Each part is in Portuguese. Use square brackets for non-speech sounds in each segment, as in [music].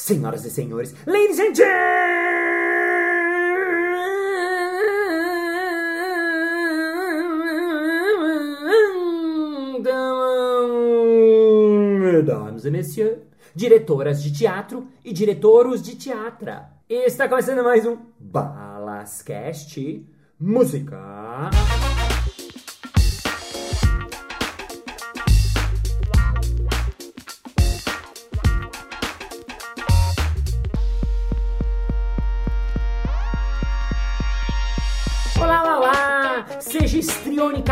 senhoras e senhores, ladies and gentlemen, mesdames et messieurs, diretoras de teatro e diretoros de teatro. Está começando mais um Balascast Música.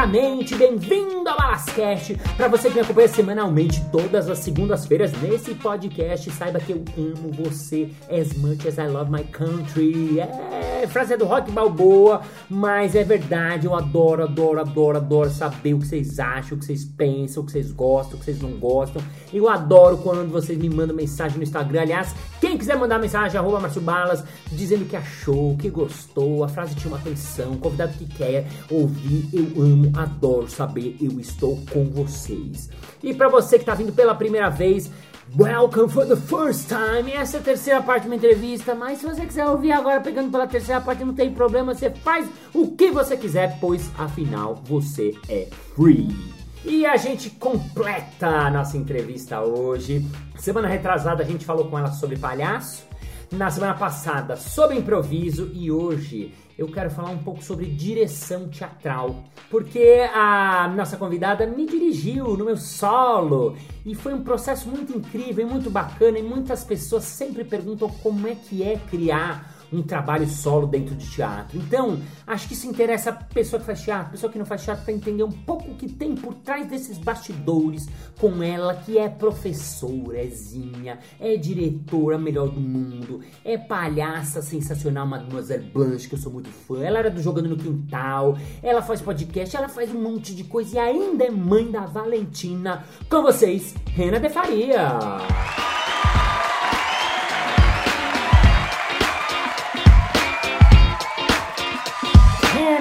Estrionicamente bem-vindo ao Balascast! Para você que me acompanha semanalmente todas as segundas-feiras nesse podcast, saiba que eu amo você as much as I love my country. É, frase é do Rock Balboa, mas é verdade, eu adoro, adoro, adoro, adoro saber o que vocês acham, o que vocês pensam, o que vocês gostam, o que vocês não gostam. Eu adoro quando vocês me mandam mensagem no Instagram. Aliás, quem quiser mandar mensagem, arroba Márcio Balas, dizendo que achou, que gostou, a frase tinha uma atenção, convidado que quer ouvir, eu amo, adoro saber, eu estou com vocês. E para você que tá vindo pela primeira vez, Welcome for the first time. Essa é a terceira parte de uma entrevista, mas se você quiser ouvir agora pegando pela terceira parte, não tem problema, você faz o que você quiser, pois afinal você é free. E a gente completa a nossa entrevista hoje. Semana retrasada a gente falou com ela sobre palhaço, na semana passada sobre improviso. E hoje eu quero falar um pouco sobre direção teatral, porque a nossa convidada me dirigiu no meu solo. E foi um processo muito incrível e muito bacana. E muitas pessoas sempre perguntam como é que é criar um trabalho solo dentro de teatro. Então, acho que isso interessa a pessoa que faz teatro, pessoa que não faz teatro para entender um pouco o que tem por trás desses bastidores com ela que é professora, é é diretora melhor do mundo, é palhaça sensacional Mademoiselle Blanche, que eu sou muito fã. Ela era do Jogando no Quintal, ela faz podcast, ela faz um monte de coisa e ainda é mãe da Valentina. Com vocês, Rena de Faria.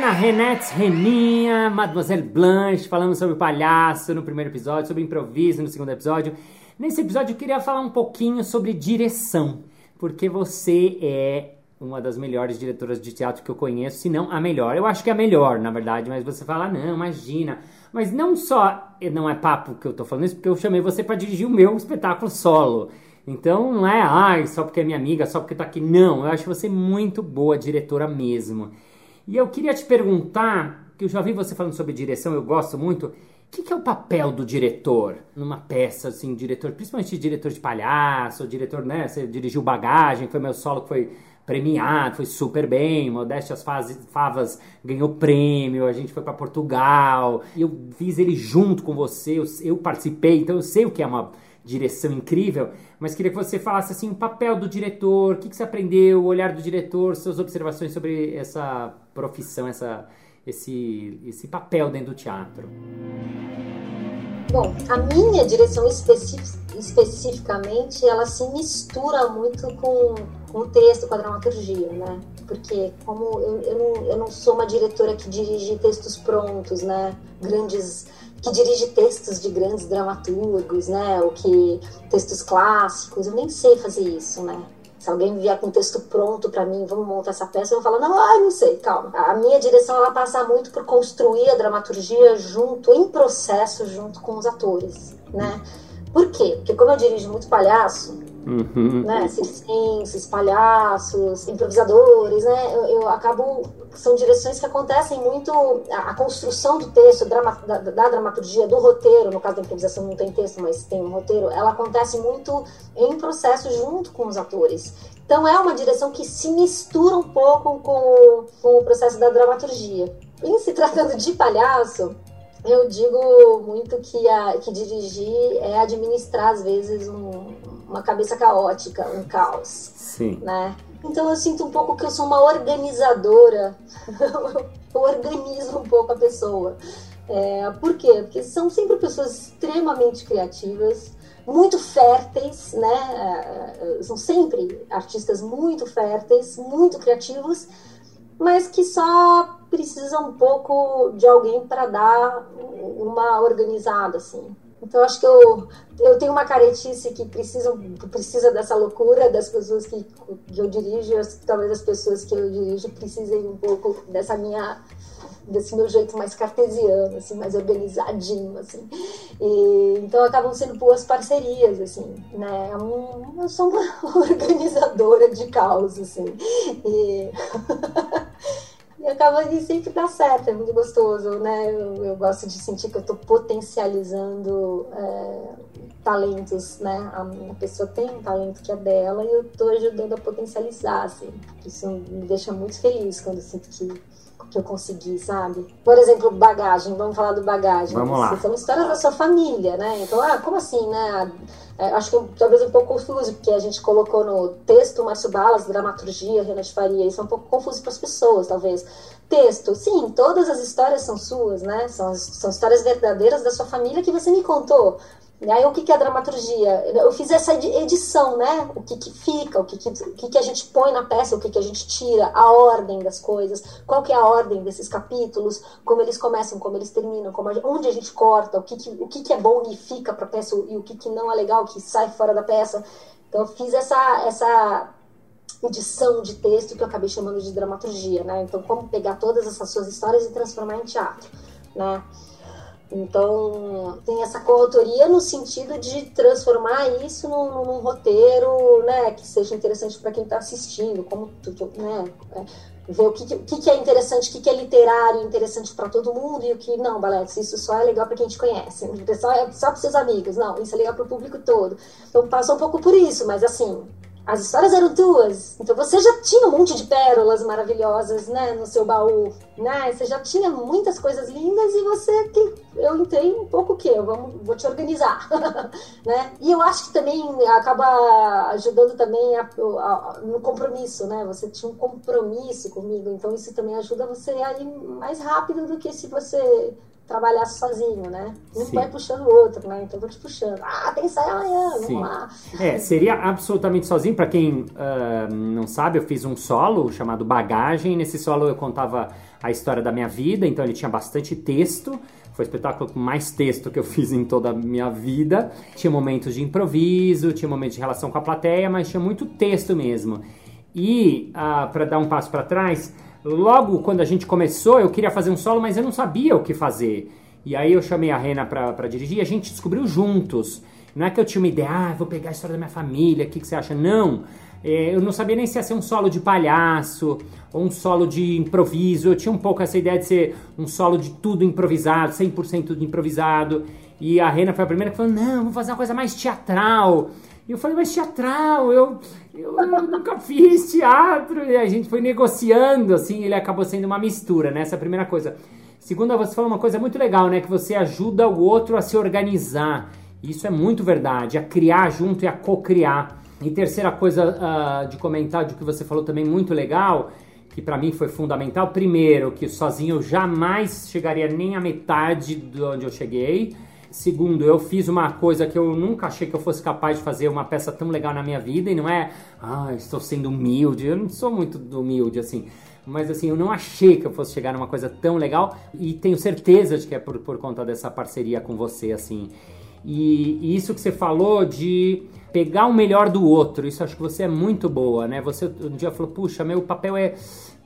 Rena, Renate, Reninha, Mademoiselle Blanche, falando sobre palhaço no primeiro episódio, sobre improviso no segundo episódio. Nesse episódio eu queria falar um pouquinho sobre direção, porque você é uma das melhores diretoras de teatro que eu conheço, se não a melhor. Eu acho que é a melhor, na verdade, mas você fala, não, imagina. Mas não só, não é papo que eu tô falando isso, porque eu chamei você para dirigir o meu espetáculo solo. Então não é, ai, só porque é minha amiga, só porque tá aqui. Não, eu acho você muito boa diretora mesmo. E eu queria te perguntar, que eu já vi você falando sobre direção, eu gosto muito. O que, que, é o papel do diretor numa peça, assim, diretor, principalmente diretor de palhaço, diretor, né? Você dirigiu Bagagem, foi meu solo que foi premiado, foi super bem, Modéstia as Favas ganhou prêmio, a gente foi para Portugal, eu fiz ele junto com você, eu, eu participei, então eu sei o que é uma direção incrível, mas queria que você falasse assim o papel do diretor, o que, que você aprendeu, o olhar do diretor, suas observações sobre essa profissão, essa, esse, esse papel dentro do teatro. Bom, a minha direção especific, especificamente, ela se mistura muito com, com o texto, com a dramaturgia, né? Porque como eu, eu, não, eu não sou uma diretora que dirige textos prontos, né? Grandes que dirige textos de grandes dramaturgos, né? Ou que textos clássicos, eu nem sei fazer isso, né? Se alguém vier com um texto pronto para mim, vamos montar essa peça, eu vou falar, não, ai, não sei, calma. A minha direção, ela passa muito por construir a dramaturgia junto, em processo, junto com os atores, né? Por quê? Porque como eu dirijo muito palhaço, Uhum. né, circenses, palhaços, improvisadores, né, eu, eu, acabo são direções que acontecem muito a, a construção do texto, drama, da, da, dramaturgia, do roteiro, no caso da improvisação não tem texto, mas tem um roteiro, ela acontece muito em processo junto com os atores. Então é uma direção que se mistura um pouco com, com o processo da dramaturgia. Em se tratando de palhaço, eu digo muito que, a, que dirigir é administrar, às vezes, um, uma cabeça caótica, um caos. Sim. Né? Então eu sinto um pouco que eu sou uma organizadora. [laughs] eu organizo um pouco a pessoa. É, por quê? Porque são sempre pessoas extremamente criativas, muito férteis, né? É, são sempre artistas muito férteis, muito criativos, mas que só precisam um pouco de alguém para dar uma organizada, assim. Então acho que eu, eu tenho uma caretice que precisa, precisa dessa loucura das pessoas que, que eu dirijo, talvez as pessoas que eu dirijo precisem um pouco dessa minha desse meu jeito mais cartesiano, assim, mais organizadinho, assim. E, então acabam sendo boas parcerias, assim, né? É eu sou uma [laughs] organizadora de caos, assim. E, [laughs] e acaba de sempre dar certo, é muito gostoso, né? Eu, eu gosto de sentir que eu estou potencializando é, talentos, né? A, a, pessoa tem um talento que é dela e eu estou ajudando a potencializar, assim. Isso me deixa muito feliz quando eu sinto que que eu consegui, sabe? Por exemplo, bagagem, vamos falar do bagagem. Vamos lá. São histórias da sua família, né? Então, ah, como assim, né? É, acho que talvez um pouco confuso, porque a gente colocou no texto Márcio Balas, dramaturgia, Renan de Faria, isso é um pouco confuso para as pessoas, talvez. Texto, sim, todas as histórias são suas, né? São, são histórias verdadeiras da sua família que você me contou. E aí, o que, que é dramaturgia? Eu fiz essa edição, né? O que, que fica, o, que, que, o que, que a gente põe na peça, o que, que a gente tira, a ordem das coisas, qual que é a ordem desses capítulos, como eles começam, como eles terminam, como a, onde a gente corta, o que, que, o que, que é bom e fica para a peça e o que, que não é legal, que sai fora da peça. Então, eu fiz essa, essa edição de texto que eu acabei chamando de dramaturgia, né? Então, como pegar todas essas suas histórias e transformar em teatro, né? Então, tem essa coautoria no sentido de transformar isso num, num roteiro né, que seja interessante para quem está assistindo, como né, é, ver o que, o que, é interessante, o que, é literário interessante para todo mundo e o que não, Baletes, isso só é legal para quem te conhece, só é só para seus amigos, não, isso é legal para o público todo. Então, passa um pouco por isso, mas assim, as histórias eram tuas. Então você já tinha um monte de pérolas maravilhosas, né, no seu baú, né? Você já tinha muitas coisas lindas e você que eu entrei um pouco o quê? Eu vamos, vou te organizar, [laughs] né? E eu acho que também acaba ajudando também a, a, no compromisso, né? Você tinha um compromisso comigo, então isso também ajuda você a ir mais rápido do que se você trabalhar sozinho, né? Um Sim. vai puxando o outro, né? Então eu vou te puxando. Ah, tem ensaio amanhã, vamos Sim. lá. É, seria absolutamente sozinho. Para quem uh, não sabe, eu fiz um solo chamado Bagagem. Nesse solo eu contava a história da minha vida, então ele tinha bastante texto. Foi o espetáculo com mais texto que eu [laughs] fiz em toda a minha vida. Tinha momentos de improviso, tinha momentos de relação com a plateia, mas tinha muito texto mesmo. E, uh, ah, para dar um passo para trás, Logo, quando a gente começou, eu queria fazer um solo, mas eu não sabia o que fazer. E aí eu chamei a Rena para dirigir e a gente descobriu juntos. Não é que eu tinha uma ideia, ah, vou pegar a história da minha família, o que, que você acha? Não. É, eu não sabia nem se ia ser um solo de palhaço ou um solo de improviso. Eu tinha um pouco essa ideia de ser um solo de tudo improvisado, 100% tudo improvisado. E a Rena foi a primeira que falou: não, vamos fazer uma coisa mais teatral. E eu falei, mas teatral, eu, eu, nunca fiz teatro. E a gente foi negociando, assim, ele acabou sendo uma mistura, né? Essa é a primeira coisa. Segunda, você falou uma coisa muito legal, né? Que você ajuda o outro a se organizar. Isso é muito verdade, a criar junto e a co-criar. E terceira coisa uh, de comentar, de que você falou também muito legal, que para mim foi fundamental. Primeiro, que sozinho eu jamais chegaria nem à metade de onde eu cheguei. Segundo, eu fiz uma coisa que eu nunca achei que eu fosse capaz de fazer uma peça tão legal na minha vida e não é, ah, estou sendo humilde. Eu não sou muito humilde assim. Mas assim, eu não achei que eu fosse chegar numa coisa tão legal e tenho certeza de que é por, por conta dessa parceria com você, assim. E, e, isso que você falou de pegar o melhor do outro, isso acho que você é muito boa, né? Você um dia falou, puxa, meu papel é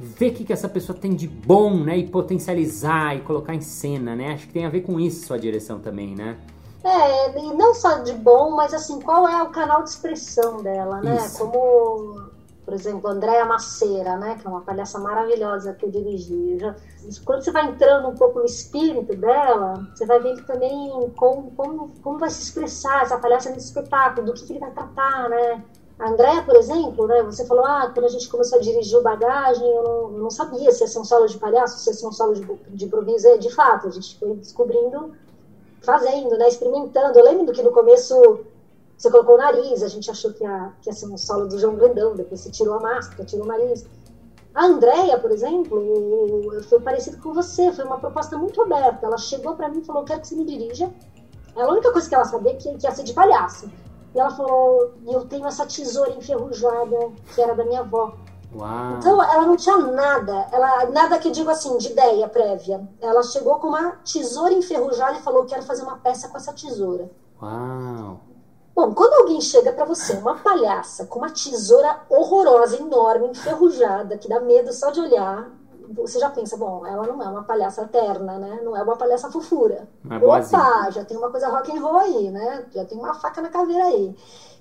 ver o que, que essa pessoa tem de bom, né? E potencializar e colocar em cena, né? Acho que tem a ver com isso sua direção também, né? É, e não só de bom, mas assim, qual é o canal de expressão dela, né? Isso. Como, por exemplo, Andréa Maceira, né? Que é uma palhaça maravilhosa que eu dirigi. Eu já, quando você vai entrando um pouco no espírito dela, você vai vendo também como, como, como vai se expressar essa palhaça nesse espetáculo, do que, que ele vai tratar, né? A Andréia, por exemplo, né, você falou, ah, quando a gente começou a dirigir o bagagem, eu não, não sabia se ia ser um solo de palhaço, se ia ser um solo de, de improviso. É, de fato, a gente foi descobrindo, fazendo, né, experimentando. Eu lembro que no começo você colocou o nariz, a gente achou que ia, que ia ser um solo do João Grandão, depois você tirou a máscara, tirou o nariz. A Andréia, por exemplo, foi parecido com você, foi uma proposta muito aberta. Ela chegou para mim e falou, quero que você me dirija. A única coisa que ela sabia que, que ia ser de palhaço. E ela falou: eu tenho essa tesoura enferrujada que era da minha avó. Uau. Então ela não tinha nada, ela nada que digo assim de ideia prévia. Ela chegou com uma tesoura enferrujada e falou: "Quero fazer uma peça com essa tesoura". Uau. Bom, quando alguém chega para você, uma palhaça com uma tesoura horrorosa, enorme, enferrujada, que dá medo só de olhar, você já pensa, bom, ela não é uma palhaça terna, né? Não é uma palhaça fofura. É Opa, já tem uma coisa rock and roll aí, né? Já tem uma faca na caveira aí.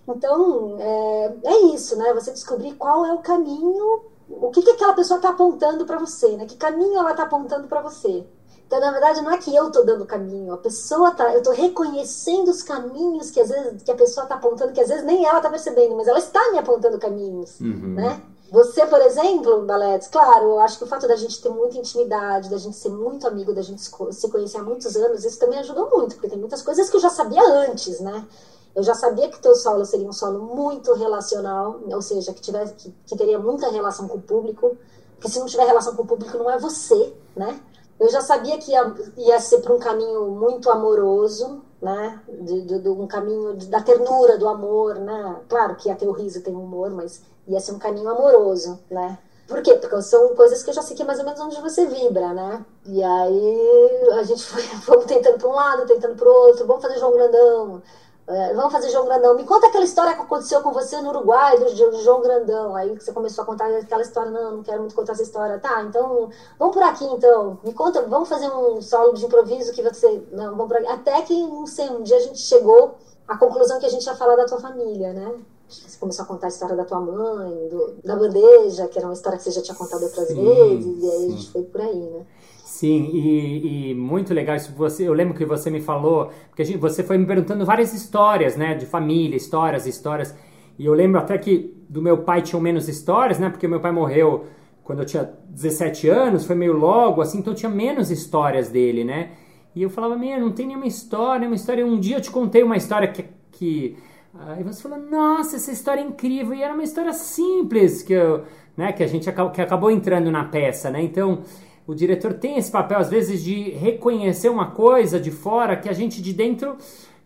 Então, é, é isso, né? Você descobrir qual é o caminho, o que, que aquela pessoa está apontando para você, né? Que caminho ela está apontando para você. Então, na verdade, não é que eu estou dando caminho, a pessoa tá, eu estou reconhecendo os caminhos que às vezes que a pessoa está apontando, que às vezes nem ela está percebendo, mas ela está me apontando caminhos, uhum. né? Você, por exemplo, Baletes, claro, eu acho que o fato da gente ter muita intimidade, da gente ser muito amigo, da gente se conhecer há muitos anos, isso também ajudou muito, porque tem muitas coisas que eu já sabia antes, né? Eu já sabia que teu solo seria um solo muito relacional, ou seja, que, tivesse, que, que teria muita relação com o público, porque se não tiver relação com o público não é você, né? Eu já sabia que ia, ia ser para um caminho muito amoroso, né? De, de, de, um caminho da ternura, do amor, né? Claro que até o riso tem humor, mas ia ser um caminho amoroso, né? Por quê? Porque são coisas que eu já sei que é mais ou menos onde você vibra, né? E aí a gente foi, [laughs] foi tentando para um lado, tentando para o outro, vamos fazer João Grandão, é, vamos fazer João Grandão. Me conta aquela história que aconteceu com você no Uruguai, do, do João Grandão. Aí você começou a contar aquela história. Não, não quero muito contar essa história. Tá, então vamos por aqui então. Me conta, vamos fazer um solo de improviso que você. Não, vamos por aqui. Até que, não sei, um dia a gente chegou à conclusão que a gente ia falar da tua família, né? Você começou a contar a história da tua mãe, do, da bandeja, que era uma história que você já tinha contado outras sim, vezes, e aí sim. a gente foi por aí, né? Sim, e, e, muito legal isso. Você, eu lembro que você me falou, porque gente, você foi me perguntando várias histórias, né, de família, histórias, histórias. E eu lembro até que do meu pai tinham menos histórias, né, porque meu pai morreu quando eu tinha 17 anos, foi meio logo, assim, então tinha menos histórias dele, né. E eu falava, meu, não tem nenhuma história, uma história. Um dia eu te contei uma história que, que Aí você falou, nossa, essa história é incrível. E era uma história simples que, eu, né, que a gente que acabou entrando na peça, né? Então, o diretor tem esse papel, às vezes, de reconhecer uma coisa de fora que a gente de dentro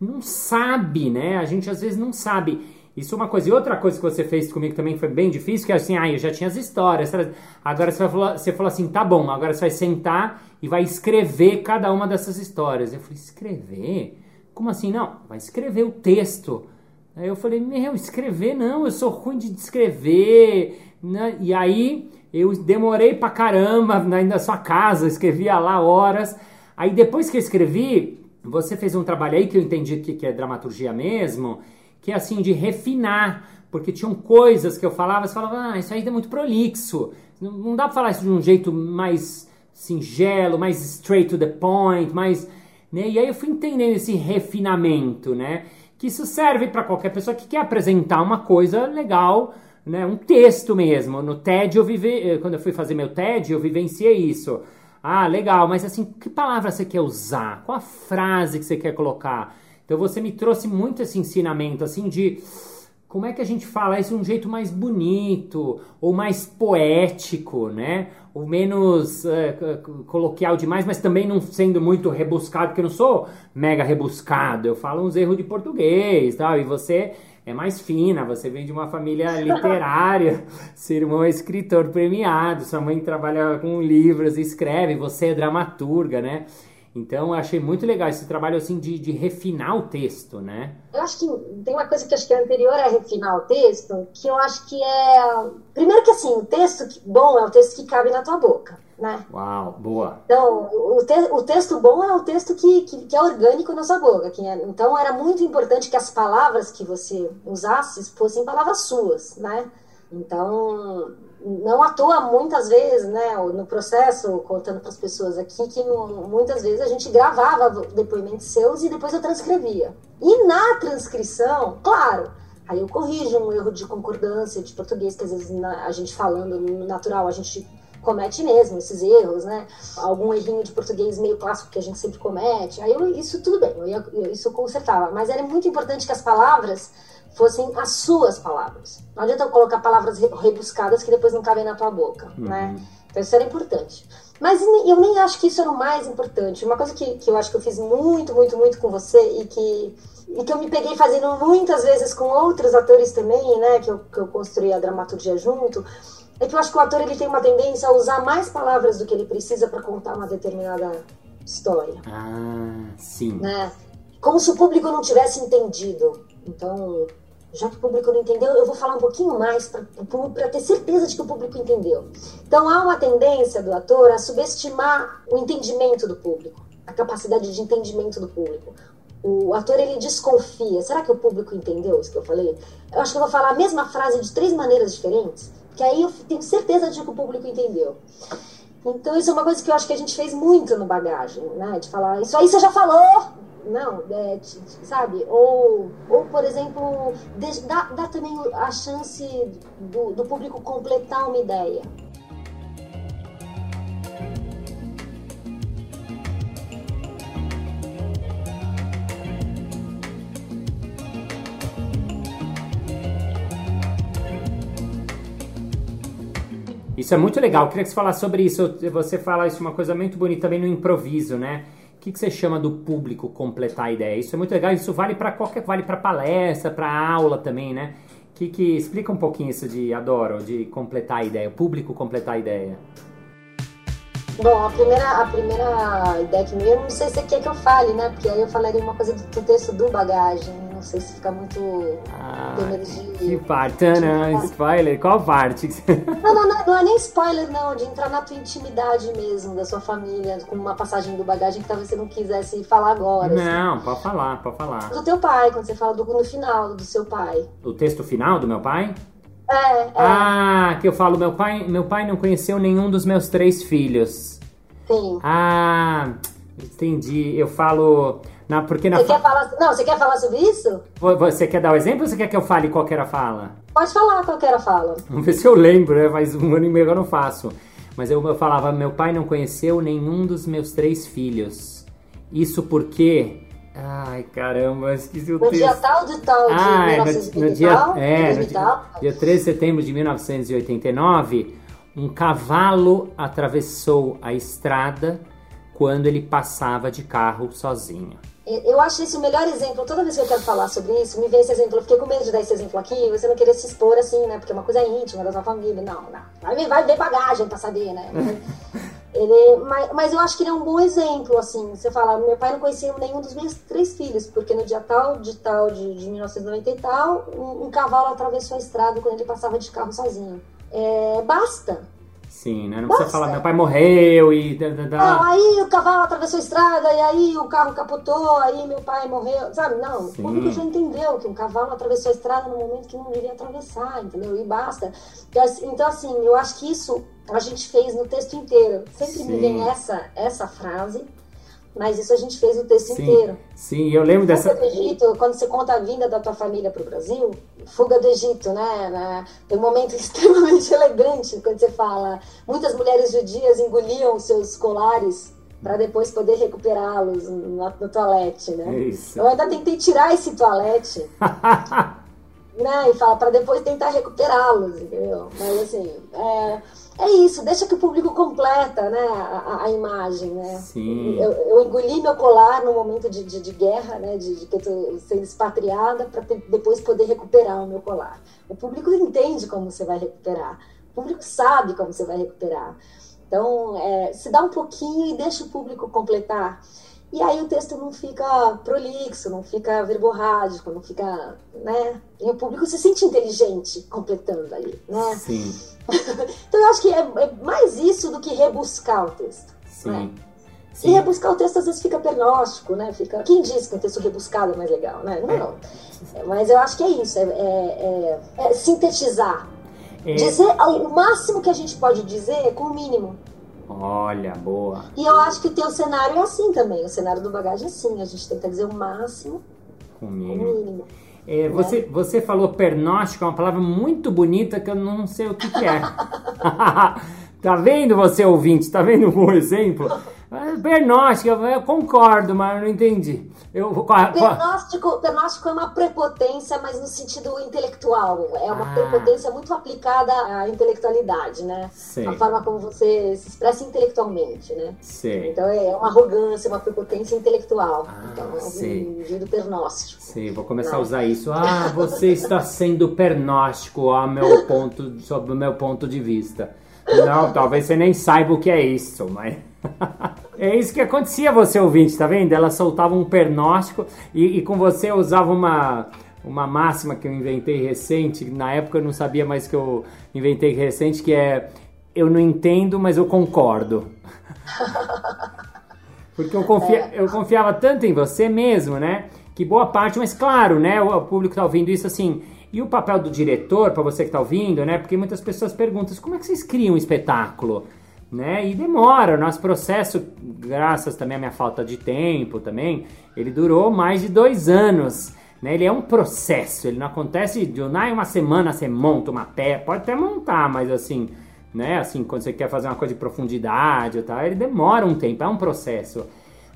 não sabe, né? A gente às vezes não sabe. Isso é uma coisa. E outra coisa que você fez comigo também foi bem difícil, que é assim, ah, eu já tinha as histórias. Agora você, vai falar, você falou assim, tá bom, agora você vai sentar e vai escrever cada uma dessas histórias. Eu falei, escrever? Como assim? Não, vai escrever o texto. Aí eu falei, meu, escrever não, eu sou ruim de escrever. Né? E aí eu demorei pra caramba na sua casa, escrevia lá horas. Aí depois que eu escrevi, você fez um trabalho aí que eu entendi que, que é dramaturgia mesmo, que é assim, de refinar. Porque tinham coisas que eu falava, você falava, ah, isso aí é muito prolixo. Não, não dá pra falar isso de um jeito mais singelo, mais straight to the point, mais. Né? E aí eu fui entendendo esse refinamento, né? Que isso serve para qualquer pessoa que quer apresentar uma coisa legal né, um texto mesmo. No TED eu vive, eh, quando eu fui fazer meu TED, eu vivenciei isso. Ah, legal, mas assim, que palavra você quer usar? Qual a frase que você quer colocar? Então você me trouxe muito esse ensinamento assim de como é que a gente fala isso de um jeito mais bonito ou mais poético, né? Ou menos uh, coloquial demais, mas também não sendo muito rebuscado, porque eu não sou mega rebuscado. Eu falo uns erros de português, tal. E você é mais fina, você vem de uma família [laughs] literária, seu irmão é escritor premiado, sua mãe trabalha com livros, escreve, você é dramaturga, né? Então eu achei muito legal esse trabalho assim de, de refinar o texto, né? Eu acho que tem uma coisa que acho que é anterior a refinar o texto, que eu acho que é. Primeiro que assim, o texto bom é o texto que cabe na tua boca né? Uau, boa. Então, o, te, o texto bom é o texto que, que, que é orgânico na sua boca. Que é, então, era muito importante que as palavras que você usasse fossem palavras suas, né? Então, não à toa, muitas vezes, né, no processo, contando para as pessoas aqui, que muitas vezes a gente gravava depoimentos seus e depois eu transcrevia. E na transcrição, claro, aí eu corrijo um erro de concordância de português, que às vezes a gente falando no natural, a gente comete mesmo esses erros, né? Algum errinho de português meio clássico que a gente sempre comete. Aí eu, isso tudo bem, eu, ia, eu, isso consertava. Mas era muito importante que as palavras fossem as suas palavras. Não adianta eu colocar palavras rebuscadas que depois não cabem na tua boca, uhum. né? Então isso era importante. Mas eu nem acho que isso era o mais importante. Uma coisa que, que eu acho que eu fiz muito, muito, muito com você e que, e que eu me peguei fazendo muitas vezes com outros atores também, né? Que eu, que eu construí a dramaturgia junto, é que eu acho que o ator ele tem uma tendência a usar mais palavras do que ele precisa para contar uma determinada história. Ah, sim. Né? Como se o público não tivesse entendido. Então, já que o público não entendeu, eu vou falar um pouquinho mais para ter certeza de que o público entendeu. Então há uma tendência do ator a subestimar o entendimento do público, a capacidade de entendimento do público. O ator ele desconfia. Será que o público entendeu isso que eu falei? Eu acho que eu vou falar a mesma frase de três maneiras diferentes, que aí eu tenho certeza de que o público entendeu. Então isso é uma coisa que eu acho que a gente fez muito no bagagem, né? De falar, isso aí você já falou, não, é, sabe? Ou, ou por exemplo, dá, dá também a chance do, do público completar uma ideia. Isso é muito legal. Eu queria que você falasse sobre isso. Você fala isso uma coisa muito bonita também no improviso, né? Que, que você chama do público completar a ideia? Isso é muito legal, isso vale para qualquer, vale para palestra, para aula também, né? Que, que explica um pouquinho isso de adoro, de completar a ideia, o público completar a ideia. Bom, a primeira, a primeira ideia que me veio, não sei se você quer que eu fale, né? Porque aí eu falaria uma coisa do, do texto do bagagem sei se fica muito ah, Que parte, né? Spoiler? Qual parte? Não, não, não, não, é nem spoiler, não, de entrar na tua intimidade mesmo, da sua família, com uma passagem do bagagem que talvez você não quisesse falar agora. Assim. Não, assim. pode falar, pode falar. Do teu pai, quando você fala do, no final, do seu pai. O texto final do meu pai? É, é. Ah, que eu falo, meu pai, meu pai não conheceu nenhum dos meus três filhos. Sim. Ah, entendi. Eu falo. Na, porque na você fa... quer falar, não, você quer falar sobre isso? Você quer dar o um exemplo ou você quer que eu fale qual era a fala? Pode falar qual era a fala. Vamos ver se eu lembro, né? Mas um ano e meio eu não faço. Mas eu, eu falava, meu pai não conheceu nenhum dos meus três filhos. Isso porque... Ai, caramba, esqueci o no texto. Dia tal de tal de ah, 1920 no, no dia, tal, é, no dia, dia 13 de setembro de 1989, um cavalo atravessou a estrada quando ele passava de carro sozinho. Eu acho esse o melhor exemplo. Toda vez que eu quero falar sobre isso, me vem esse exemplo. Eu fiquei com medo de dar esse exemplo aqui. Você não querer se expor assim, né? Porque é uma coisa íntima da sua família. Não, não. Vai, vai ver bagagem pra saber, né? [laughs] ele, mas, mas eu acho que ele é um bom exemplo, assim. Você fala, meu pai não conhecia nenhum dos meus três filhos, porque no dia tal, de tal, de, de 1990 e tal, um, um cavalo atravessou a estrada quando ele passava de carro sozinho. É, basta. Sim, né? Não Nossa. precisa falar, meu pai morreu e. Não, aí o cavalo atravessou a estrada e aí o carro capotou, aí meu pai morreu. Sabe? Não, Sim. o público já entendeu que um cavalo atravessou a estrada no momento que não devia atravessar, entendeu? E basta. Então, assim, eu acho que isso a gente fez no texto inteiro. Sempre Sim. me vem essa, essa frase mas isso a gente fez o texto sim, inteiro. Sim, eu lembro Fuga dessa. do Egito, quando você conta a vinda da tua família para o Brasil, Fuga do Egito, né? Tem um momento [laughs] extremamente elegante quando você fala. Muitas mulheres judias engoliam seus colares para depois poder recuperá-los no, no toalete, né? Isso. Eu ainda tentei tirar esse toalete. [laughs] né, e fala para depois tentar recuperá-los, entendeu? Mas assim, é, é isso, deixa que o público completa né, a, a imagem, né? Sim. Eu, eu, engoli meu colar no momento de, de, de guerra, né? De, de, que eu tô sendo expatriada para depois poder recuperar o meu colar. O público entende como você vai recuperar. O público sabe como você vai recuperar. Então, é, se dá um pouquinho e deixa o público completar. E aí o texto não fica prolixo, não fica verborrágico, não fica, né? E o público se sente inteligente completando ali, né? Sim. [laughs] então eu acho que é, é, mais isso do que rebuscar o texto. Sim. Né? Sim. E rebuscar o texto às vezes fica pernóstico, né? Fica... Quem diz que um texto rebuscado é mais legal, né? Não. É. Mas eu acho que é isso, é, é, é, é sintetizar. Dizer o máximo que a gente pode dizer com o mínimo. Olha, boa. E eu acho que o teu cenário é assim também. O cenário do bagagem é assim. A gente tenta dizer o máximo com o mínimo. O mínimo. É, você, é. você falou pernóstico, é uma palavra muito bonita que eu não sei o que, que é. [laughs] tá vendo você, ouvinte? Tá vendo um [laughs] exemplo? Pernóstico, eu concordo, mas eu não entendi. Eu, pernóstico, pernóstico é uma prepotência, mas no sentido intelectual. É uma ah. prepotência muito aplicada à intelectualidade, né? Sim. A forma como você se expressa intelectualmente, né? Sim. Então é uma arrogância, uma prepotência intelectual. Ah, então é um indivíduo pernóstico. Sim, vou começar a usar isso. Ah, você está sendo pernóstico ao meu ponto, sob o meu ponto de vista. Não, talvez você nem saiba o que é isso, mas. [laughs] é isso que acontecia, você ouvinte, tá vendo? Ela soltava um pernóstico e, e, com você eu usava uma, uma máxima que eu inventei recente. Na época eu não sabia mais que eu inventei recente, que é eu não entendo, mas eu concordo. [laughs] Porque eu, confia, é. eu confiava tanto em você mesmo, né? Que boa parte, mas claro, né? O público tá ouvindo isso assim. E o papel do diretor, para você que está ouvindo, né? Porque muitas pessoas perguntam: como é que vocês criam um espetáculo? Né? E demora, o nosso processo, graças também à minha falta de tempo também, ele durou mais de dois anos. Né? Ele é um processo, ele não acontece de uma semana você monta uma peça, pode até montar, mas assim, né? Assim, quando você quer fazer uma coisa de profundidade tal, ele demora um tempo, é um processo.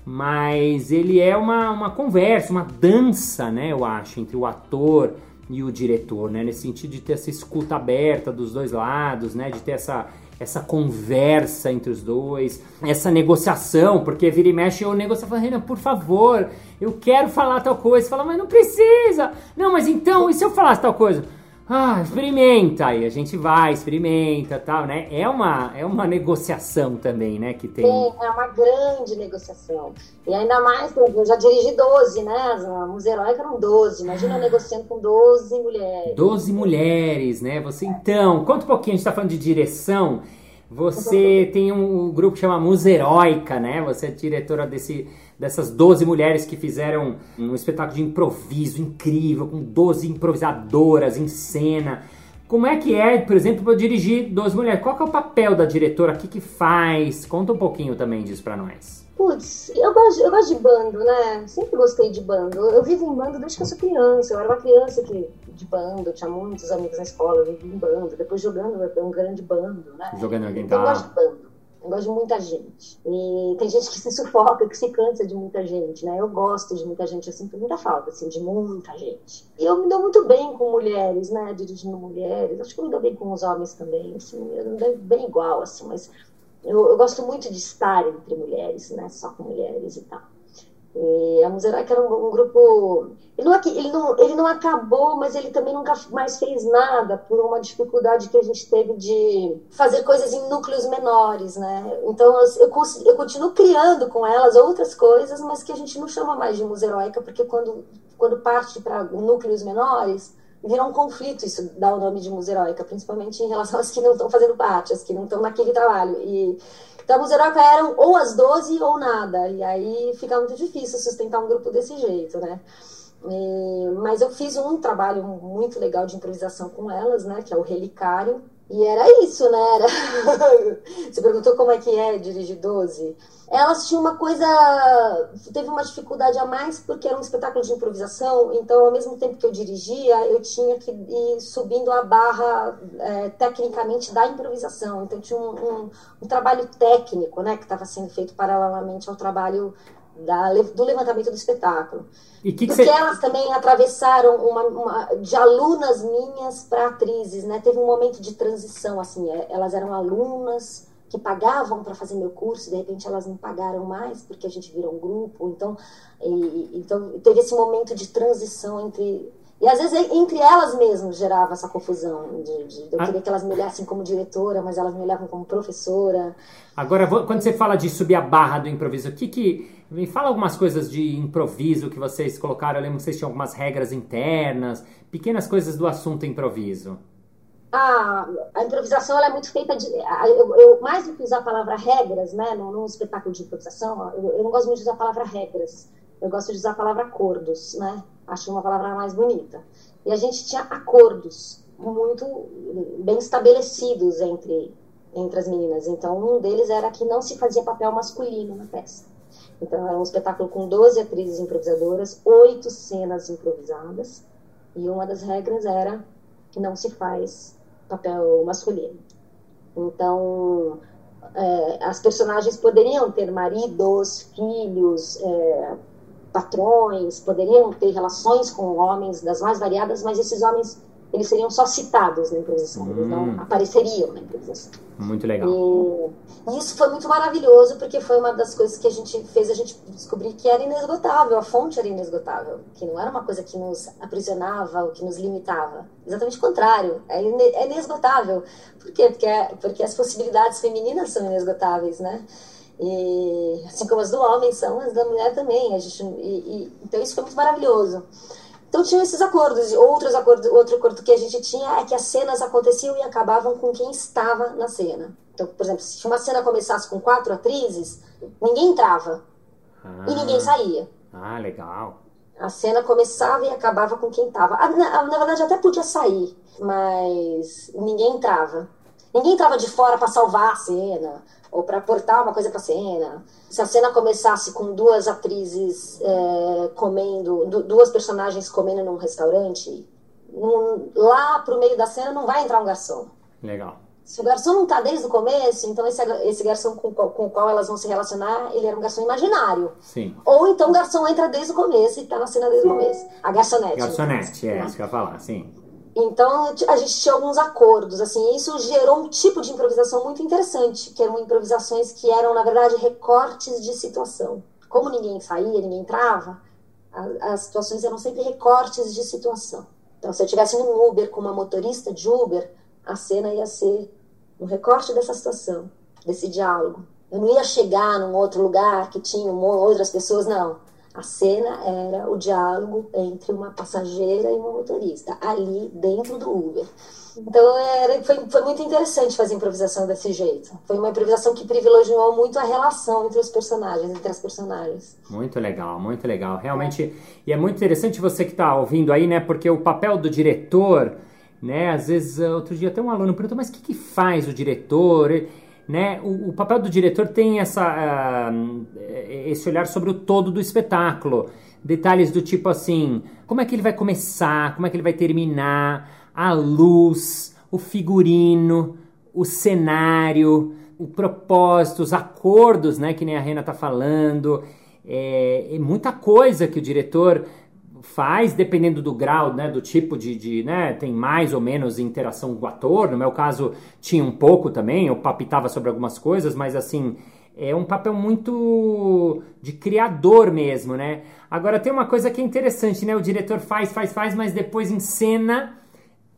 Mas ele é uma, uma conversa, uma dança, né? Eu acho, entre o ator, e o diretor, né? Nesse sentido de ter essa escuta aberta dos dois lados, né? De ter essa, essa conversa entre os dois, essa negociação, porque vira e mexe o negócio fala, Renan, por favor, eu quero falar tal coisa. Fala, mas não precisa. Não, mas então, e se eu falasse tal coisa? Ah, experimenta, aí a gente vai, experimenta, tal, né? É uma, é uma negociação também, né, que tem. Sim, é uma grande negociação. E ainda mais, eu já dirigi 12, né? As heróicas eram 12, imagina ah. negociando com 12 mulheres. 12 mulheres, né? Você, então, conta um pouquinho, a gente tá falando de direção, você tem um, grupo que chama Museróica, né? Você é diretora desse dessas 12 mulheres que fizeram um espetáculo de improviso incrível, com 12 improvisadoras em cena. Como é que é, por exemplo, para dirigir 12 mulheres? Qual é o papel da diretora? O que, que faz? Conta um pouquinho também disso para nós. Putz, eu gosto, eu gosto de bando, né? Sempre gostei de bando. Eu vivo em bando desde que eu sou criança. Eu era uma criança que, de bando, eu tinha muitos amigos na escola, eu vivi em bando. Depois jogando um grande bando, né? Jogando alguém então, tá... Eu gosto de bando. Eu gosto de muita gente. E tem gente que se sufoca, que se cansa de muita gente, né? Eu gosto de muita gente, eu sinto muita falta, assim, de muita gente. E eu me dou muito bem com mulheres, né? Dirigindo mulheres. Acho que eu me dou bem com os homens também, assim. Eu me dou bem igual, assim, mas eu, eu gosto muito de estar entre mulheres, né? Só com mulheres e tal. E a Muserac era um, um, grupo. Ele não, ele, não, ele não acabou, mas ele também nunca mais fez nada por uma dificuldade que a gente teve de fazer coisas em núcleos menores, né? Então eu, eu continuo criando com elas outras coisas, mas que a gente não chama mais de museroica, porque quando, quando parte para núcleos menores, vira um conflito isso dar o nome de museroica, principalmente em relação às que não estão fazendo parte, às que não estão naquele trabalho. E então, Muzeroca eram ou as 12 ou nada. E aí fica muito difícil sustentar um grupo desse jeito, né? E, mas eu fiz um trabalho muito legal de improvisação com elas, né? Que é o Relicário. E era isso, né? Era... [laughs] Você perguntou como é que é dirigir 12? Elas tinham uma coisa. Teve uma dificuldade a mais porque era um espetáculo de improvisação, então ao mesmo tempo que eu dirigia, eu tinha que ir subindo a barra é, tecnicamente da improvisação. Então tinha um, um, um trabalho técnico, né? Que estava sendo feito paralelamente ao trabalho da, do levantamento do espetáculo. E que que Porque elas também atravessaram uma, uma de alunas minhas para atrizes, né? Teve um momento de transição, assim, é, elas eram alunas que pagavam para fazer meu curso, de repente elas não pagaram mais porque a gente virou um grupo, então, e, então teve esse momento de transição entre e às vezes entre elas mesmas gerava essa confusão. De, de eu ah. queria que elas me olhassem como diretora, mas elas me olhavam como professora. Agora, quando você fala de subir a barra do improviso, o que que. Me fala algumas coisas de improviso que vocês colocaram. Eu lembro que vocês tinham algumas regras internas, pequenas coisas do assunto improviso. A, a improvisação é muito feita de. Eu, eu, mais do que usar a palavra regras, né, num, espetáculo de improvisação, eu, eu não gosto muito de usar a palavra regras. Eu gosto de usar a palavra acordos, né? Acho uma palavra mais bonita. E a gente tinha acordos muito bem estabelecidos entre, entre as meninas. Então, um deles era que não se fazia papel masculino na peça. Então, era um espetáculo com 12 atrizes improvisadoras, oito cenas improvisadas, e uma das regras era que não se faz papel masculino. Então, é, as personagens poderiam ter maridos, filhos, é, patrões, poderiam ter relações com homens das mais variadas, mas esses homens eles seriam só citados na improvisação, hum. eles não hum. apareceriam na improvisação. Muito legal. E isso foi muito maravilhoso, porque foi uma das coisas que a gente fez a gente descobrir que era inesgotável, a fonte era inesgotável, que não era uma coisa que nos aprisionava ou que nos limitava. Exatamente o contrário, é, é inesgotável. Por quê? Porque, porque as possibilidades femininas são inesgotáveis, né? E, assim como as do homem são, as da mulher também. A gente, e, e, então isso foi muito maravilhoso. Então tinham esses acordos. Outros acordos, outro acordo que a gente tinha é que as cenas aconteciam e acabavam com quem estava na cena. Então, por exemplo, se uma cena começasse com quatro atrizes, ninguém entrava ah. e ninguém saía. Ah, legal. A cena começava e acabava com quem estava. Ah, na, na, verdade, até podia sair, mas ninguém entrava. Ninguém entrava de fora para salvar a cena ou para aportar uma coisa para a cena. Se a cena começasse com duas atrizes é, comendo, duas personagens comendo num restaurante, num, lá pro meio da cena não vai entrar um garçom. Legal. Se o garçom não tá desde o começo, então esse, esse garçom com, com o qual elas vão se relacionar, ele era um garçom imaginário. Sim. Ou então o garçom entra desde o começo e tá na cena desde o começo. A garçonete. Garçonete, é, isso que eu ia falar, sim. Então a gente tinha alguns acordos, assim, isso gerou um tipo de improvisação muito interessante, que eram improvisações que eram, na verdade, recortes de situação. Como ninguém saía, ninguém entrava, as situações eram sempre recortes de situação. Então, se eu tivesse um Uber com uma motorista de Uber, a cena ia ser um recorte dessa situação, desse diálogo. Eu não ia chegar num outro lugar que tinha outras pessoas, não. A cena era o diálogo entre uma passageira e uma motorista, ali dentro do Uber. Então era, foi, foi muito interessante fazer improvisação desse jeito. Foi uma improvisação que privilegiou muito a relação entre os personagens, entre as personagens. Muito legal, muito legal. Realmente, e é muito interessante você que está ouvindo aí, né? Porque o papel do diretor, né? Às vezes, outro dia até um aluno perguntou, mas o que, que faz o diretor? Né? O, o, papel do diretor tem essa, uh, esse olhar sobre o todo do espetáculo. Detalhes do tipo assim, como é que ele vai começar, como é que ele vai terminar, a luz, o figurino, o cenário, o propósito, os acordos, né? Que nem a Rena tá falando. É, é muita coisa que o diretor faz, dependendo do grau, né, do tipo de, de, né, tem mais ou menos interação com o ator. No meu caso, tinha um pouco também, eu papitava sobre algumas coisas, mas assim, é um papel muito de criador mesmo, né? Agora tem uma coisa que é interessante, né? O diretor faz, faz, faz, mas depois em cena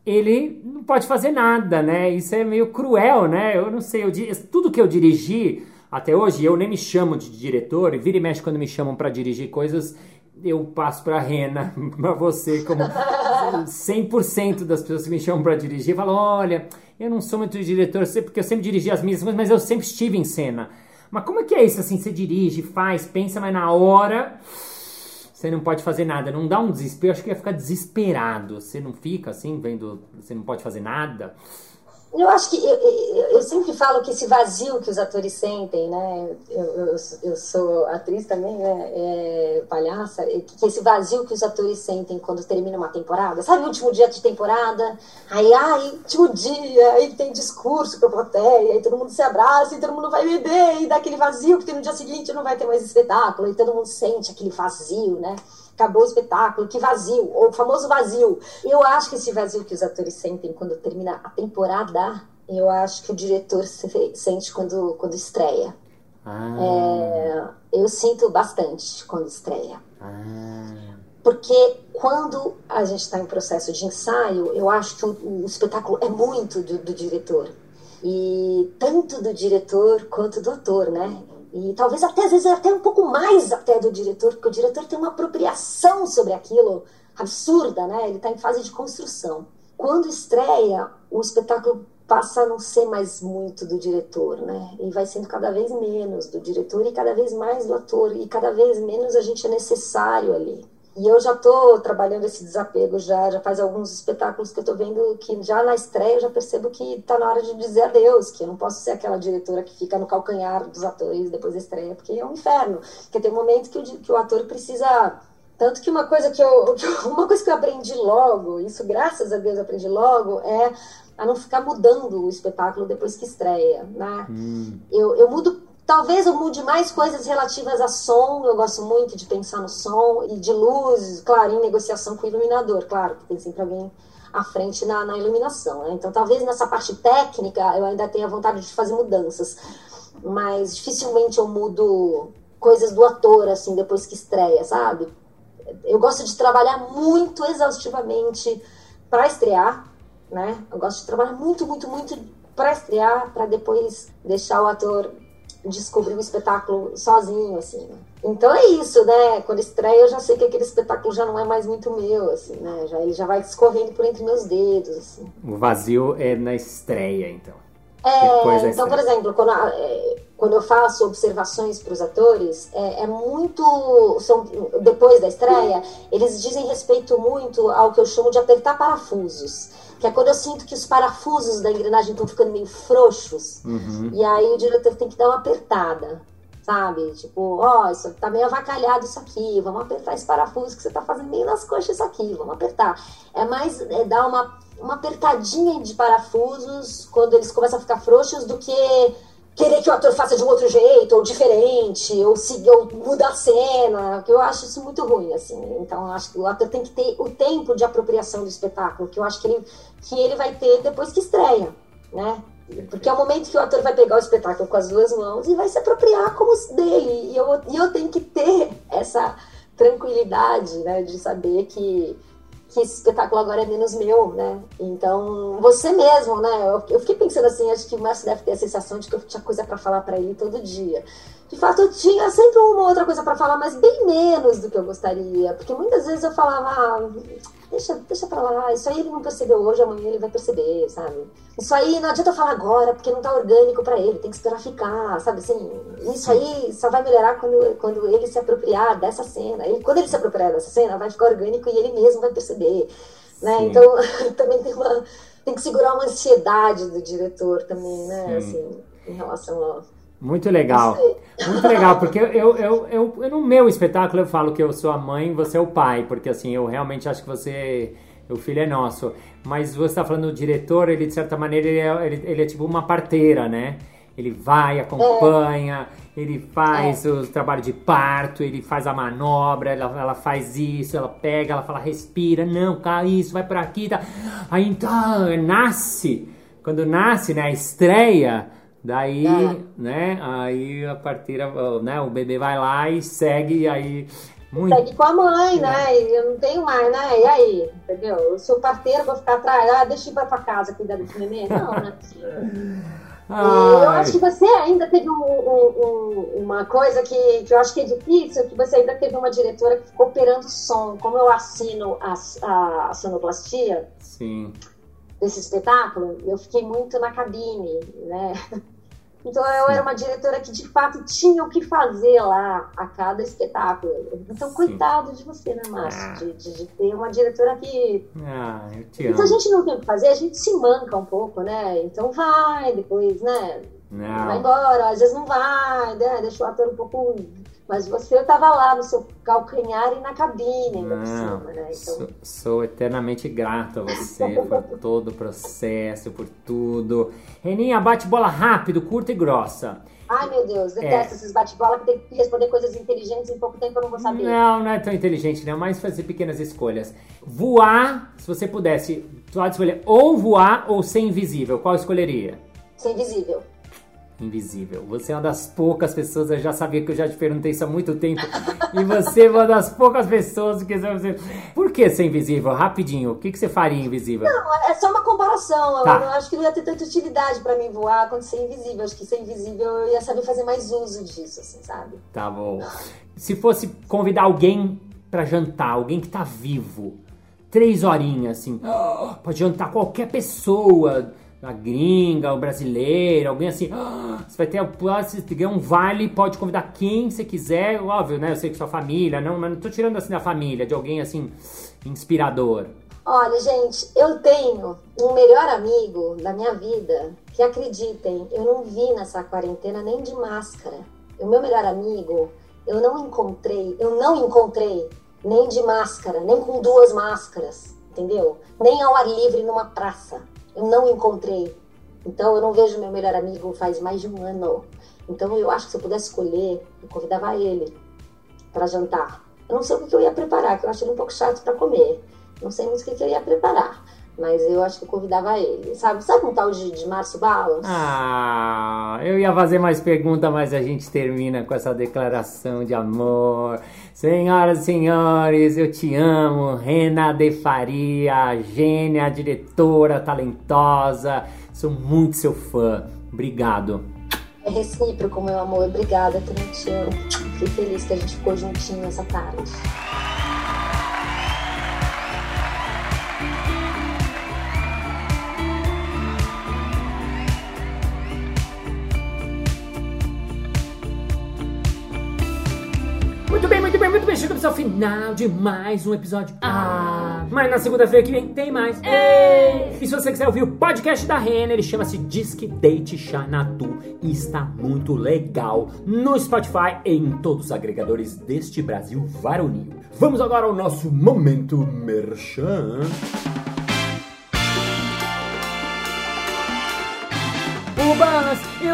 ele não pode fazer nada, né? Isso é meio cruel, né? Eu não sei, eu, tudo que eu dirigi até hoje, eu nem me chamo de diretor, e vira e mexe quando me chamam para dirigir coisas, eu passo para a Rena, [laughs] para você, como 100% das pessoas que me chamam para dirigir, falam: olha, eu não sou muito diretor, porque eu sempre dirigi as minhas mas eu sempre estive em cena. Mas como é que é isso assim? Você dirige, faz, pensa, mas na hora você não pode fazer nada. Não dá um desespero? Eu acho que ia ficar desesperado. Você não fica assim, vendo, você não pode fazer nada. Eu acho que eu, eu, sempre falo que esse vazio que os atores sentem, né? Eu, eu, eu sou atriz também, né? É, palhaça, que esse vazio que os atores sentem quando termina uma temporada, sabe, o último dia de temporada, aí, ai, último dia, aí tem discurso pra plateia, aí todo mundo se abraça, e todo mundo vai beber, e dá aquele vazio que tem no dia seguinte não vai ter mais espetáculo, e todo mundo sente aquele vazio, né? Acabou o espetáculo, que vazio, ou o famoso vazio. Eu acho que esse vazio que os atores sentem quando termina a temporada, eu acho que o diretor sente quando, quando estreia. Ah. É, eu sinto bastante quando estreia. Ah. Porque quando a gente está em processo de ensaio, eu acho que o, o espetáculo é muito do, do diretor. E tanto do diretor quanto do ator, né? E talvez até às vezes até um pouco mais até do diretor, porque o diretor tem uma apropriação sobre aquilo absurda, né? Ele está em fase de construção. Quando estreia, o espetáculo passa a não ser mais muito do diretor, né? E vai sendo cada vez menos do diretor e cada vez mais do ator e cada vez menos a gente é necessário ali. E eu já estou trabalhando esse desapego já, já faz alguns espetáculos que eu estou vendo que já na estreia eu já percebo que está na hora de dizer adeus, que eu não posso ser aquela diretora que fica no calcanhar dos atores depois da estreia, porque é um inferno. Porque tem um momento que o, que o ator precisa Tanto que uma coisa [laughs] que eu, uma coisa que eu aprendi logo, isso graças a Deus eu aprendi logo, é a não ficar mudando o espetáculo depois que estreia, né? Hum. Eu, eu mudo, talvez eu mude mais coisas relativas a som, eu gosto muito de pensar no som e de luz, claro, em negociação com o iluminador, claro, que tem sempre alguém à frente na, na iluminação, né? Então talvez nessa parte técnica eu ainda tenha vontade de fazer mudanças, mas dificilmente eu mudo coisas do ator, assim, depois que estreia, sabe? Eu gosto de trabalhar muito exaustivamente para estrear, né? Eu gosto de trabalhar muito, muito, muito para estrear, para depois deixar o ator descobrir o espetáculo sozinho, assim. Né? Então é isso, né? Quando estreia, eu já sei que aquele espetáculo já não é mais muito meu, assim, né? Já, ele já vai escorrendo por entre meus dedos, assim. O vazio é na estreia, então. É, então, por exemplo, quando, é, quando eu faço observações para os atores, é, é, muito. São, depois da estreia, eles dizem respeito muito ao que eu chamo de apertar parafusos. Que é quando eu sinto que os parafusos da engrenagem estão ficando meio frouxos. Uhum. E aí o diretor tem que dar uma apertada. Sabe? Tipo, ó, oh, isso tá meio avacalhado isso aqui, vamos apertar esse parafuso que você tá fazendo meio nas coxas isso aqui, vamos apertar. É mais é dar uma, uma apertadinha de parafusos quando eles começam a ficar frouxos do que querer que o ator faça de um outro jeito, ou diferente, ou, seguir, ou mudar a cena, que eu acho isso muito ruim, assim. Então, eu acho que o ator tem que ter o tempo de apropriação do espetáculo, que eu acho que ele, que ele vai ter depois que estreia, né? Porque é o momento que o ator vai pegar o espetáculo com as duas mãos e vai se apropriar como dele. E eu, e eu tenho que ter essa tranquilidade, né, de saber que que esse espetáculo agora é menos meu, né? Então, você mesmo, né? Eu, fiquei pensando assim, acho que o Márcio deve ter a sensação de que eu tinha coisa para falar para ele todo dia. De fato, eu tinha sempre uma outra coisa para falar, mas bem menos do que eu gostaria. Porque muitas vezes eu falava, ah, deixa, deixa pra lá, isso aí ele não percebeu hoje, amanhã ele vai perceber, sabe? Isso aí não adianta falar agora, porque não tá orgânico para ele, tem que esperar ficar, sabe? Assim, isso aí só vai melhorar quando, quando ele se apropriar dessa cena. Ele, quando ele se apropriar dessa cena, vai ficar orgânico e ele mesmo vai perceber, né? Sim. Então, [laughs] também tem uma... Tem que segurar uma ansiedade do diretor também, né? Sim. Assim, em relação ao muito legal. Muito legal, porque eu, eu, eu, eu, no meu espetáculo eu falo que eu sou a mãe, você é o pai, porque assim, eu realmente acho que você, o filho é nosso. Mas você está falando do diretor, ele de certa maneira, ele é, ele, ele é tipo uma parteira, né? Ele vai, acompanha, é. ele faz é. o trabalho de parto, ele faz a manobra, ela, ela faz isso, ela pega, ela fala, respira, não, cá, isso, vai por aqui, tá. Aí então, nasce. Quando nasce, né, a estreia, Daí, é. né, aí a parteira, né, o bebê vai lá e segue, aí... Muito... Segue com a mãe, é. né, eu não tenho mais, né, e aí, entendeu? Eu sou parteira, vou ficar atrás, ah, deixa eu ir pra tua casa cuidar desse neném, não, né? [laughs] eu acho que você ainda teve um, um, um, uma coisa que, que eu acho que é difícil, que você ainda teve uma diretora que ficou operando som. Como eu assino a, a, a sonoplastia, Sim desse espetáculo, eu fiquei muito na cabine, né? Então eu era uma diretora que de fato tinha o que fazer lá a cada espetáculo. Então, Sim. coitado de você, né, Márcio? Ah. De, de, de, ter uma diretora que. Ah, eu te amo. Então a gente não tem o que fazer, a gente se manca um pouco, né? Então vai, depois, né? Não. Vai embora, às vezes não vai, né? Deixa o ator um pouco mas você estava lá no seu calcanhar e na cabine, Não, cima, né? Então... Sou, sou, eternamente grato a você por [laughs] todo o processo, por tudo. Reninha, bate bola rápido, curta e grossa. Ai, meu Deus, detesto é. esses bate-bola que tem que responder coisas inteligentes em pouco tempo eu não vou saber. Não, não é tão inteligente, não, mas fazer pequenas escolhas. Voar, se você pudesse, pode escolher ou voar ou ser invisível, qual escolheria? Ser invisível invisível. Você é uma das poucas pessoas, eu já sabia que eu já te perguntei isso há muito tempo, e você é uma das poucas pessoas que você... Por que ser invisível? Rapidinho, o que, que você faria invisível? Não, é só uma comparação. Tá. Eu não acho que não ia ter tanta utilidade para mim voar quanto ser invisível. Acho que ser invisível eu ia saber fazer mais uso disso, assim, sabe? Tá bom. Se fosse convidar alguém para jantar, alguém que tá vivo, três horinhas, assim, [gasps] pode jantar qualquer pessoa a gringa, o brasileiro, alguém assim, ah, você vai ter, você ganhar um vale, pode convidar quem você quiser, óbvio, né? Eu sei que sua família, não, mas não tô tirando assim da família, de alguém assim, inspirador. Olha, gente, eu tenho um melhor amigo da minha vida que acreditem, eu não vi nessa quarentena nem de máscara. O meu melhor amigo, eu não encontrei, eu não encontrei nem de máscara, nem com duas máscaras, entendeu? Nem ao ar livre numa praça. Eu não encontrei. Então eu não vejo meu melhor amigo faz mais de um ano. Então eu acho que se eu pudesse escolher, eu convidava ele para jantar. Eu não sei o que eu ia preparar, que eu acho ele um pouco chato para comer. Não sei muito o que eu ia preparar. Mas eu acho que eu convidava ele. Sabe, sabe um tal de, de Márcio Balas? Ah, eu ia fazer mais perguntas, mas a gente termina com essa declaração de amor. Senhoras e senhores, eu te amo. Rena de Faria, gênia, diretora, talentosa. Sou muito seu fã. Obrigado. É recíproco, meu amor. Obrigada, também te amo. Fiquei feliz que a gente ficou juntinho essa tarde. Ao final de mais um episódio. Ah, mas na segunda-feira que vem tem mais. Ei! E se você quiser ouvir o podcast da Renner, ele chama-se Disque Date Xanadu e está muito legal no Spotify e em todos os agregadores deste Brasil varonil. Vamos agora ao nosso momento merchan.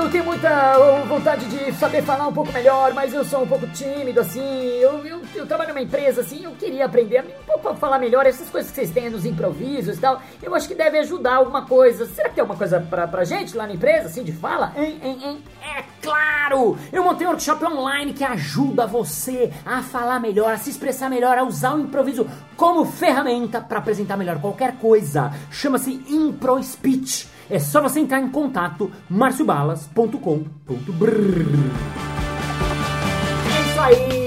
Eu tenho muita vontade de saber falar um pouco melhor, mas eu sou um pouco tímido, assim. Eu, eu, eu trabalho numa empresa, assim, eu queria aprender um pouco a falar melhor essas coisas que vocês têm nos improvisos e tal. Eu acho que deve ajudar alguma coisa. Será que tem alguma coisa pra, pra gente lá na empresa, assim, de fala? Hein, hein, hein? É claro! Eu montei um workshop online que ajuda você a falar melhor, a se expressar melhor, a usar o improviso como ferramenta para apresentar melhor qualquer coisa. Chama-se Impro Speech. É só você entrar em contato marciobalas.com.br. É isso aí!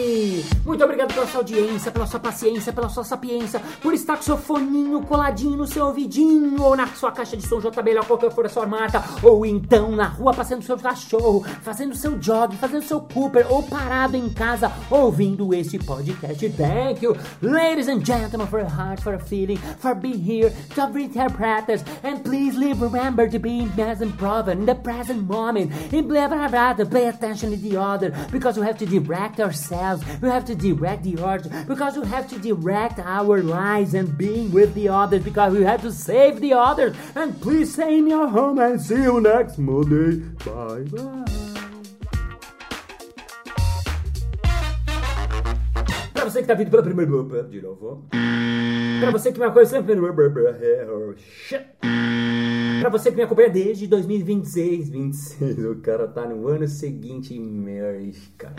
Muito obrigado pela sua audiência, pela sua paciência, pela sua sapiência, por estar com seu foninho coladinho no seu ouvidinho, ou na sua caixa de som JBL, ou qualquer for a sua marca, ou então na rua passando seu cachorro, fazendo seu jog, fazendo seu Cooper, ou parado em casa ouvindo este podcast. Thank you, ladies and gentlemen, for a heart, for a feeling, for being here, to interpret us, and please live, remember to be present proven, in the present moment, in blah blah blah, pay attention to the other, because we have to direct ourselves, we have to direct the others, because we have to direct our lives and being with the others, because we have to save the others, and please stay in your home and see you next Monday. Bye bye. Pra você que tá vindo pela primeira de novo. Pra você que me acompanha sempre Pra você que me acompanha desde 2026, 26, o cara tá no ano seguinte, merda, cara.